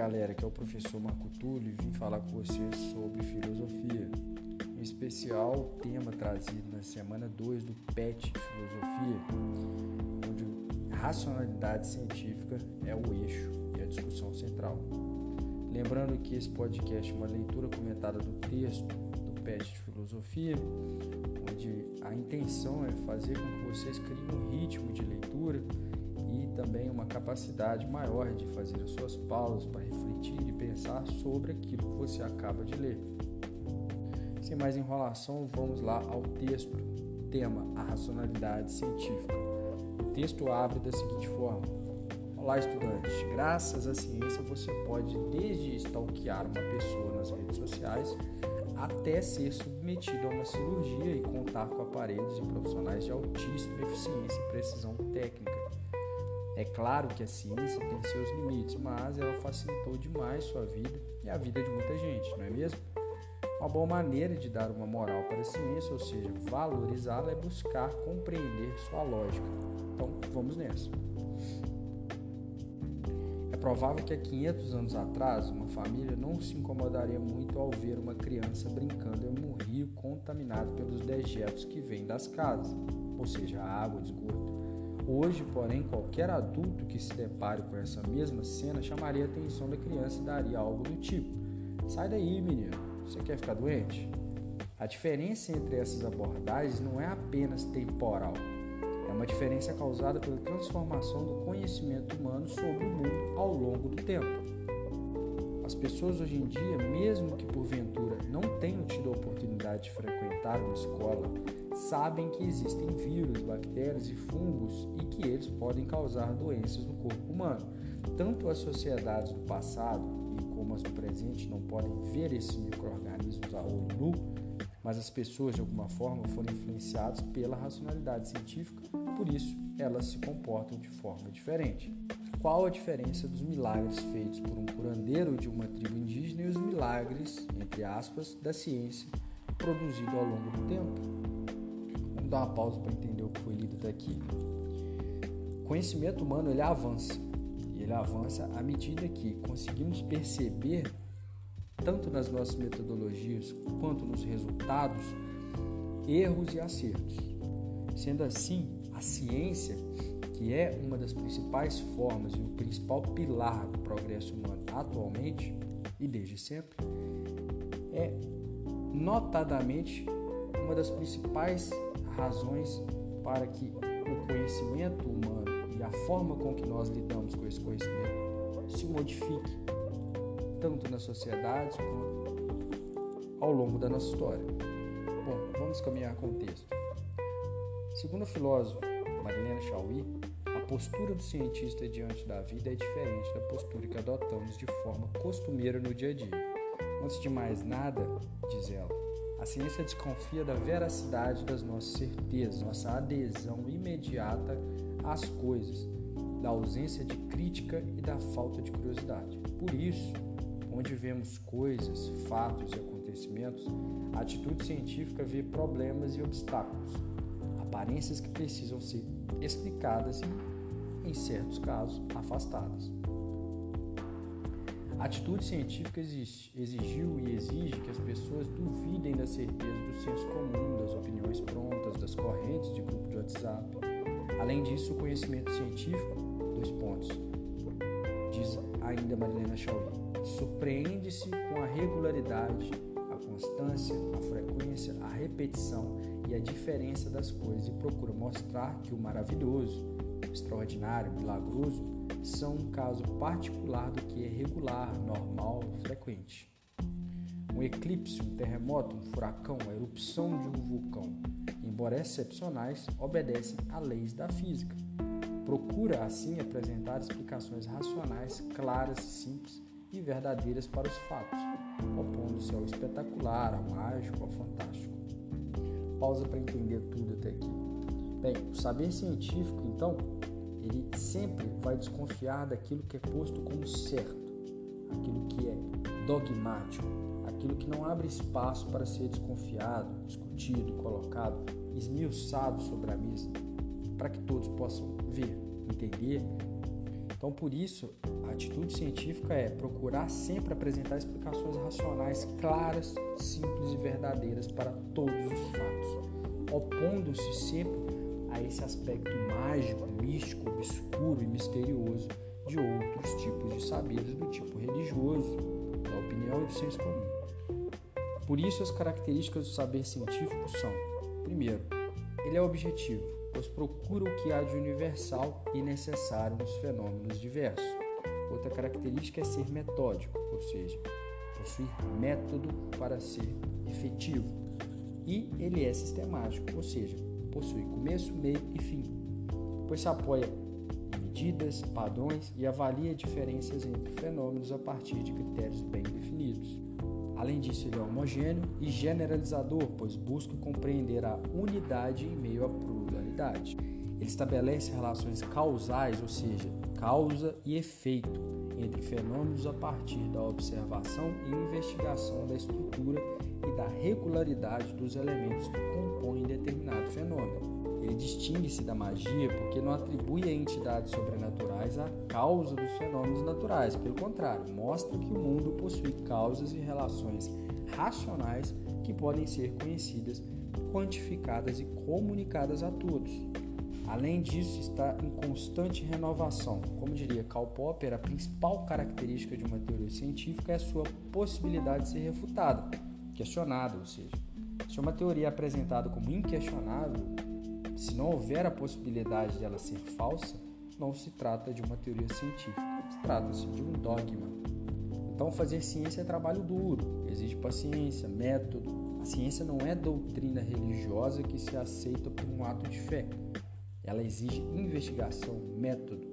galera, aqui é o professor Marco Túlio e vim falar com vocês sobre filosofia. Em especial, o tema trazido na semana 2 do PET Filosofia, onde racionalidade científica é o eixo e a discussão central. Lembrando que esse podcast é uma leitura comentada do texto do PET de Filosofia, onde a intenção é fazer com que vocês criem um ritmo de leitura uma capacidade maior de fazer as suas pausas para refletir e pensar sobre aquilo que você acaba de ler. Sem mais enrolação, vamos lá ao texto. Tema: a racionalidade científica. O texto abre da seguinte forma: Olá, estudante. Graças à ciência, você pode desde stalkear uma pessoa nas redes sociais até ser submetido a uma cirurgia e contar com aparelhos e profissionais de altíssima eficiência e precisão técnica. É claro que a ciência tem seus limites, mas ela facilitou demais sua vida e a vida de muita gente, não é mesmo? Uma boa maneira de dar uma moral para a ciência, ou seja, valorizá-la, é buscar compreender sua lógica. Então, vamos nessa. É provável que há 500 anos atrás, uma família não se incomodaria muito ao ver uma criança brincando em um rio contaminado pelos dejetos que vêm das casas, ou seja, a água esgoto. Hoje, porém, qualquer adulto que se depare com essa mesma cena chamaria a atenção da criança e daria algo do tipo: Sai daí, menino, você quer ficar doente? A diferença entre essas abordagens não é apenas temporal, é uma diferença causada pela transformação do conhecimento humano sobre o mundo ao longo do tempo. As pessoas hoje em dia, mesmo que porventura não tenham tido a oportunidade de frequentar uma escola sabem que existem vírus, bactérias e fungos e que eles podem causar doenças no corpo humano. Tanto as sociedades do passado e como as do presente não podem ver esses micro-organismos a olho nu, mas as pessoas de alguma forma foram influenciadas pela racionalidade científica, por isso elas se comportam de forma diferente. Qual a diferença dos milagres feitos por um curandeiro de uma tribo indígena e os milagres, entre aspas, da ciência produzido ao longo do tempo? Dar uma pausa para entender o que foi lido daqui. O conhecimento humano ele avança. E ele avança à medida que conseguimos perceber, tanto nas nossas metodologias quanto nos resultados, erros e acertos. Sendo assim, a ciência, que é uma das principais formas e o principal pilar do progresso humano atualmente e desde sempre, é notadamente uma das principais razões para que o conhecimento humano e a forma com que nós lidamos com esse conhecimento se modifique, tanto nas sociedades quanto ao longo da nossa história. Bom, vamos caminhar com o texto. Segundo a filósofa Marilena Chauí, a postura do cientista diante da vida é diferente da postura que adotamos de forma costumeira no dia a dia. Antes de mais nada, diz ela, a ciência desconfia da veracidade das nossas certezas, nossa adesão imediata às coisas, da ausência de crítica e da falta de curiosidade. Por isso, onde vemos coisas, fatos e acontecimentos, a atitude científica vê problemas e obstáculos, aparências que precisam ser explicadas e, em certos casos, afastadas. A atitude científica exigiu e exige que as pessoas duvidem da certeza do senso comum, das opiniões prontas, das correntes de grupo de WhatsApp. Além disso, o conhecimento científico, dois pontos, diz ainda Marilena Chauí, surpreende-se com a regularidade, constância, a frequência, a repetição e a diferença das coisas e procura mostrar que o maravilhoso, o extraordinário, milagroso são um caso particular do que é regular, normal, frequente. Um eclipse, um terremoto, um furacão, a erupção de um vulcão, embora excepcionais, obedecem a leis da física. Procura, assim, apresentar explicações racionais, claras, simples e verdadeiras para os fatos, opondo-se ao espetacular, ao mágico, ao fantástico. Pausa para entender tudo até aqui. Bem, o saber científico, então, ele sempre vai desconfiar daquilo que é posto como certo, aquilo que é dogmático, aquilo que não abre espaço para ser desconfiado, discutido, colocado, esmiuçado sobre a mesa, para que todos possam ver, entender Então, por isso, a atitude científica é procurar sempre apresentar explicações racionais claras, simples e verdadeiras para todos os fatos, opondo-se sempre a esse aspecto mágico, místico, obscuro e misterioso de outros tipos de saberes do tipo religioso, da opinião e do senso comum. Por isso, as características do saber científico são: primeiro, ele é objetivo, pois procura o que há de universal e necessário nos fenômenos diversos. Outra característica é ser metódico, ou seja, possuir método para ser efetivo. E ele é sistemático, ou seja, possui começo, meio e fim, pois se apoia medidas, padrões e avalia diferenças entre fenômenos a partir de critérios bem definidos. Além disso, ele é homogêneo e generalizador, pois busca compreender a unidade em meio à pluralidade. Ele estabelece relações causais, ou seja, causa e efeito, entre fenômenos a partir da observação e investigação da estrutura e da regularidade dos elementos que compõem determinado fenômeno. Ele distingue-se da magia porque não atribui a entidades sobrenaturais a causa dos fenômenos naturais. Pelo contrário, mostra que o mundo possui causas e relações racionais que podem ser conhecidas, quantificadas e comunicadas a todos. Além disso, está em constante renovação. Como diria Karl Popper, a principal característica de uma teoria científica é a sua possibilidade de ser refutada, questionada, ou seja, se uma teoria é apresentada como inquestionável, se não houver a possibilidade de ela ser falsa, não se trata de uma teoria científica, trata-se de um dogma. Então, fazer ciência é trabalho duro, exige paciência, método. A ciência não é doutrina religiosa que se aceita por um ato de fé. Ela exige investigação, método.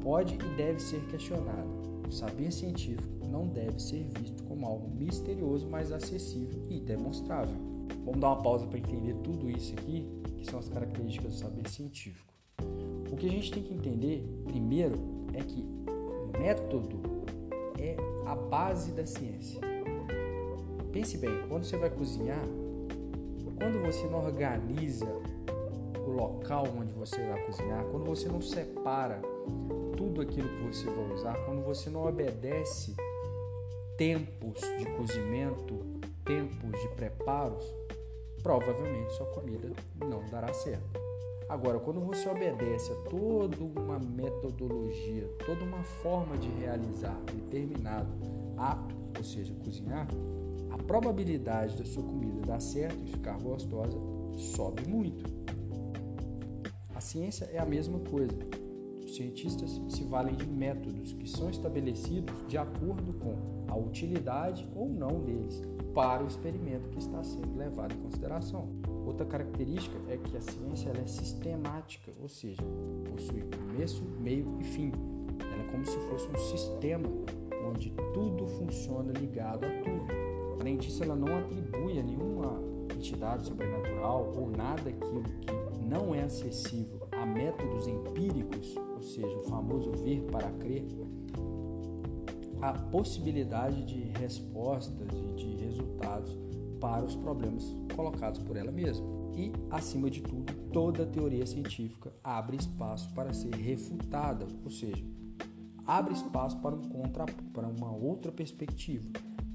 Pode e deve ser questionada. O saber científico não deve ser visto como algo misterioso, mas acessível e demonstrável. Vamos dar uma pausa para entender tudo isso aqui que são as características do saber científico. O que a gente tem que entender, primeiro, é que método é a base da ciência. Pense bem, quando você vai cozinhar, quando você não organiza o local onde você vai cozinhar, quando você não separa tudo aquilo que você vai usar, quando você não obedece tempos de cozimento, tempos de preparos, provavelmente sua comida não dará certo. Agora, quando você obedece a toda uma metodologia, toda uma forma de realizar determinado ato, ou seja, cozinhar, a probabilidade da sua comida dar certo e ficar gostosa sobe muito. A ciência é a mesma coisa. Os cientistas se valem de métodos que são estabelecidos de acordo com a utilidade ou não deles para o experimento que está sendo levado em consideração. Outra característica é que a ciência é sistemática, ou seja, possui começo, meio e fim. Ela é como se fosse um sistema onde tudo funciona ligado a tudo. Disso, ela não atribui a nenhuma entidade sobrenatural ou nada aquilo que não é acessível a métodos empíricos, ou seja, o famoso ver para crer, a possibilidade de respostas e de resultados para os problemas colocados por ela mesma. E, acima de tudo, toda teoria científica abre espaço para ser refutada, ou seja, abre espaço para um contra para uma outra perspectiva,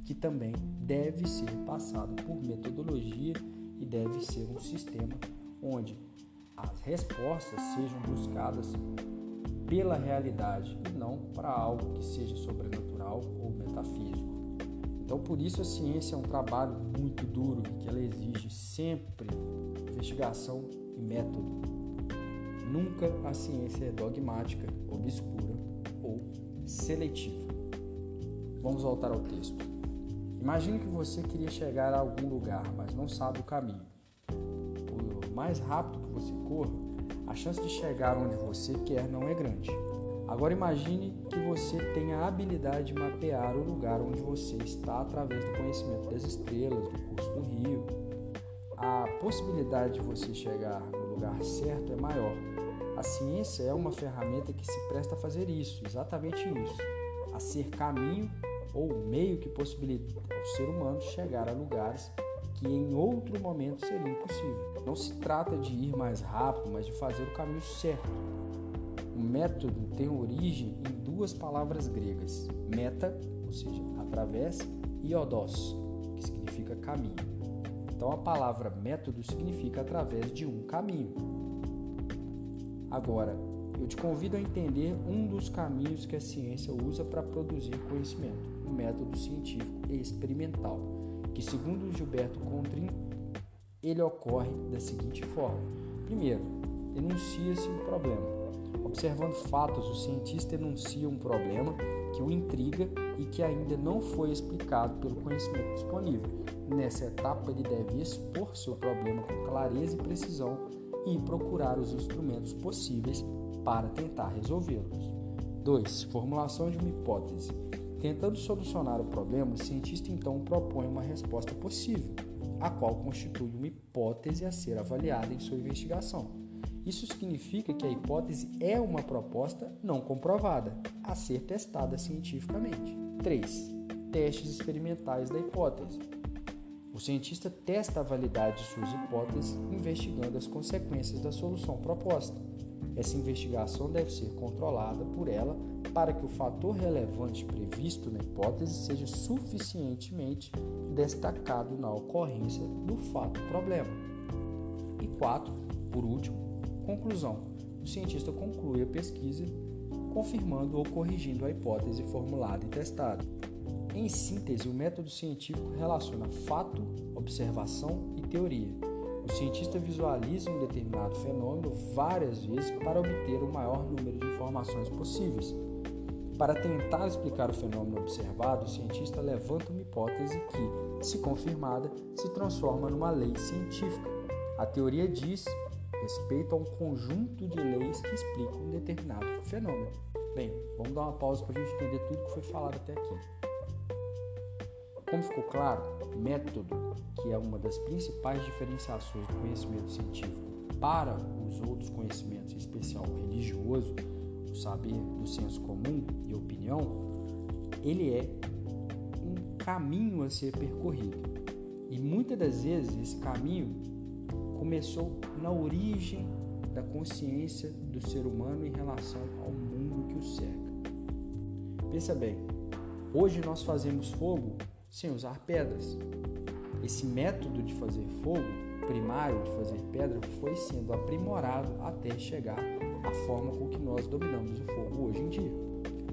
que também deve ser passada por metodologia e deve ser um sistema onde as respostas sejam buscadas pela realidade e não para algo que seja sobrenatural ou metafísico. Então, por isso a ciência é um trabalho muito duro que ela exige sempre investigação e método. Nunca a ciência é dogmática, obscura ou seletiva. Vamos voltar ao texto. Imagine que você queria chegar a algum lugar, mas não sabe o caminho. Por mais rápido que você corra, a chance de chegar onde você quer não é grande. Agora imagine que você tenha a habilidade de mapear o lugar onde você está através do conhecimento das estrelas, do curso do rio. A possibilidade de você chegar no lugar certo é maior. A ciência é uma ferramenta que se presta a fazer isso, exatamente isso, a ser caminho ou meio que possibilita ao ser humano chegar a lugares que em outro momento seria impossível. Não se trata de ir mais rápido, mas de fazer o caminho certo. O método tem origem em duas palavras gregas: meta, ou seja, através, e odos, que significa caminho. Então a palavra método significa através de um caminho. Agora, eu te convido a entender um dos caminhos que a ciência usa para produzir conhecimento, o método científico experimental, que segundo Gilberto Contrin, ele ocorre da seguinte forma: primeiro, enuncia-se um problema. Observando fatos, o cientista enuncia um problema que o intriga e que ainda não foi explicado pelo conhecimento disponível. Nessa etapa, ele deve expor seu problema com clareza e precisão e procurar os instrumentos possíveis para tentar resolvê-los. 2. Formulação de uma hipótese. Tentando solucionar o problema, o cientista então propõe uma resposta possível, a qual constitui uma hipótese a ser avaliada em sua investigação. Isso significa que a hipótese é uma proposta não comprovada, a ser testada cientificamente. 3. Testes experimentais da hipótese. O cientista testa a validade de suas hipóteses, investigando as consequências da solução proposta. Essa investigação deve ser controlada por ela para que o fator relevante previsto na hipótese seja suficientemente destacado na ocorrência do fato problema. E 4. Por último, conclusão. O cientista conclui a pesquisa confirmando ou corrigindo a hipótese formulada e testada. Em síntese, o método científico relaciona fato, observação e teoria. O cientista visualiza um determinado fenômeno várias vezes para obter o maior número de informações possíveis. Para tentar explicar o fenômeno observado, o cientista levanta uma hipótese que, se confirmada, se transforma numa lei científica. A teoria diz respeito a um conjunto de leis que explicam um determinado fenômeno. Bem, vamos dar uma pausa para a gente entender tudo que foi falado até aqui. Como ficou claro, método, que é uma das principais diferenciações do conhecimento científico para os outros conhecimentos, em especial o religioso, o saber do senso comum e opinião, ele é um caminho a ser percorrido. E muitas das vezes esse caminho começou na origem da consciência do ser humano em relação ao mundo que o cerca. Pensa bem, hoje nós fazemos fogo sem usar pedras. Esse método de fazer fogo primário de fazer pedra foi sendo aprimorado até chegar à forma com que nós dominamos o fogo hoje em dia.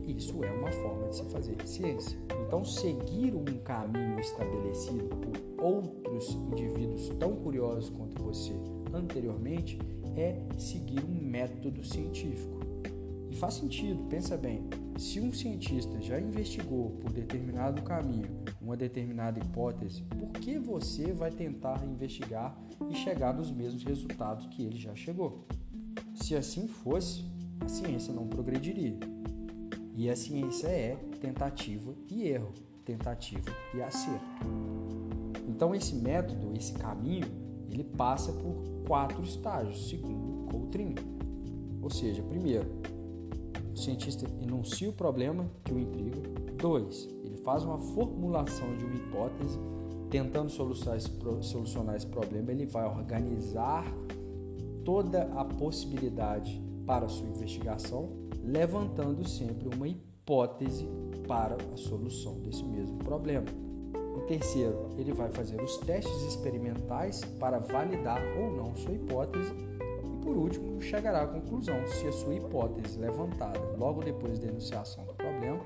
Isso é uma forma de se fazer ciência. Então, seguir um caminho estabelecido por outros indivíduos tão curiosos quanto você anteriormente é seguir um método científico. E faz sentido, pensa bem. Se um cientista já investigou por determinado caminho uma determinada hipótese, por que você vai tentar investigar e chegar nos mesmos resultados que ele já chegou? Se assim fosse, a ciência não progrediria. E a ciência é tentativa e erro, tentativa e acerto. Então esse método, esse caminho, ele passa por quatro estágios, segundo Coutrin. Ou seja, primeiro, o cientista enuncia o problema que o intriga. Dois, ele faz uma formulação de uma hipótese, tentando solucionar esse, solucionar esse problema. Ele vai organizar toda a possibilidade para a sua investigação, levantando sempre uma hipótese para a solução desse mesmo problema. O terceiro, ele vai fazer os testes experimentais para validar ou não sua hipótese por último, chegará à conclusão se a sua hipótese levantada logo depois da enunciação do problema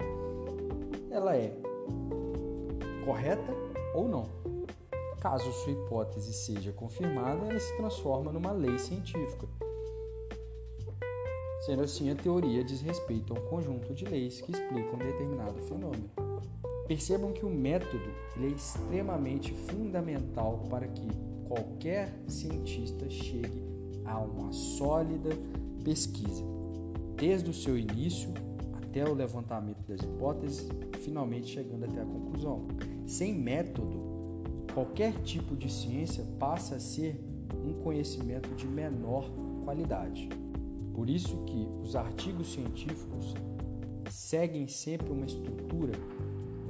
ela é correta ou não. Caso sua hipótese seja confirmada, ela se transforma numa lei científica. Sendo assim, a teoria diz respeito a um conjunto de leis que explicam determinado fenômeno. Percebam que o método é extremamente fundamental para que qualquer cientista chegue a uma sólida pesquisa, desde o seu início até o levantamento das hipóteses, finalmente chegando até a conclusão. Sem método, qualquer tipo de ciência passa a ser um conhecimento de menor qualidade. Por isso que os artigos científicos seguem sempre uma estrutura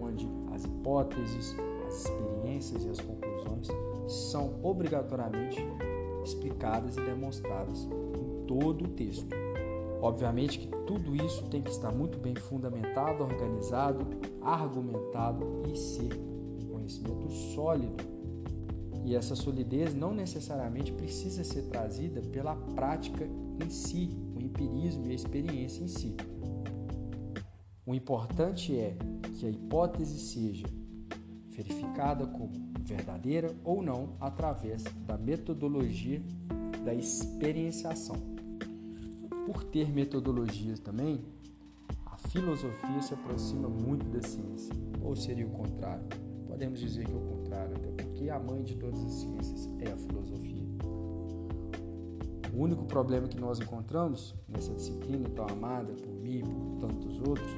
onde as hipóteses, as experiências e as conclusões são obrigatoriamente explicadas e demonstradas em todo o texto. Obviamente que tudo isso tem que estar muito bem fundamentado, organizado, argumentado e ser um conhecimento sólido. E essa solidez não necessariamente precisa ser trazida pela prática em si, o empirismo e a experiência em si. O importante é que a hipótese seja verificada como verdadeira ou não através da metodologia da experienciação. Por ter metodologias também, a filosofia se aproxima muito da ciência, ou seria o contrário. Podemos dizer que é o contrário, até porque a mãe de todas as ciências é a filosofia. O único problema que nós encontramos nessa disciplina tão amada por mim e por tantos outros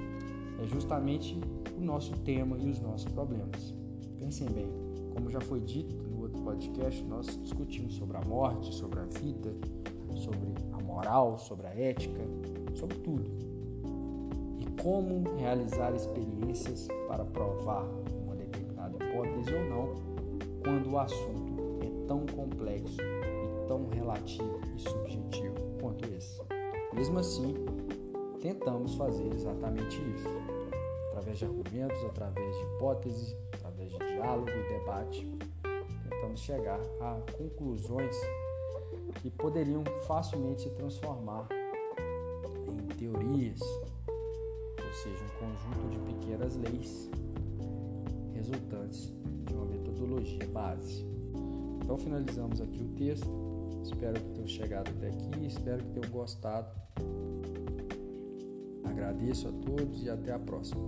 é justamente o nosso tema e os nossos problemas. Pensem bem, como já foi dito no outro podcast, nós discutimos sobre a morte, sobre a vida, sobre a moral, sobre a ética, sobre tudo. E como realizar experiências para provar uma determinada hipótese ou não, quando o assunto é tão complexo e tão relativo e subjetivo quanto esse. Mesmo assim, tentamos fazer exatamente isso, através de argumentos, através de hipóteses, diálogo e debate, tentamos chegar a conclusões que poderiam facilmente se transformar em teorias, ou seja, um conjunto de pequenas leis resultantes de uma metodologia base. Então finalizamos aqui o texto. Espero que tenham chegado até aqui, espero que tenham gostado. Agradeço a todos e até a próxima.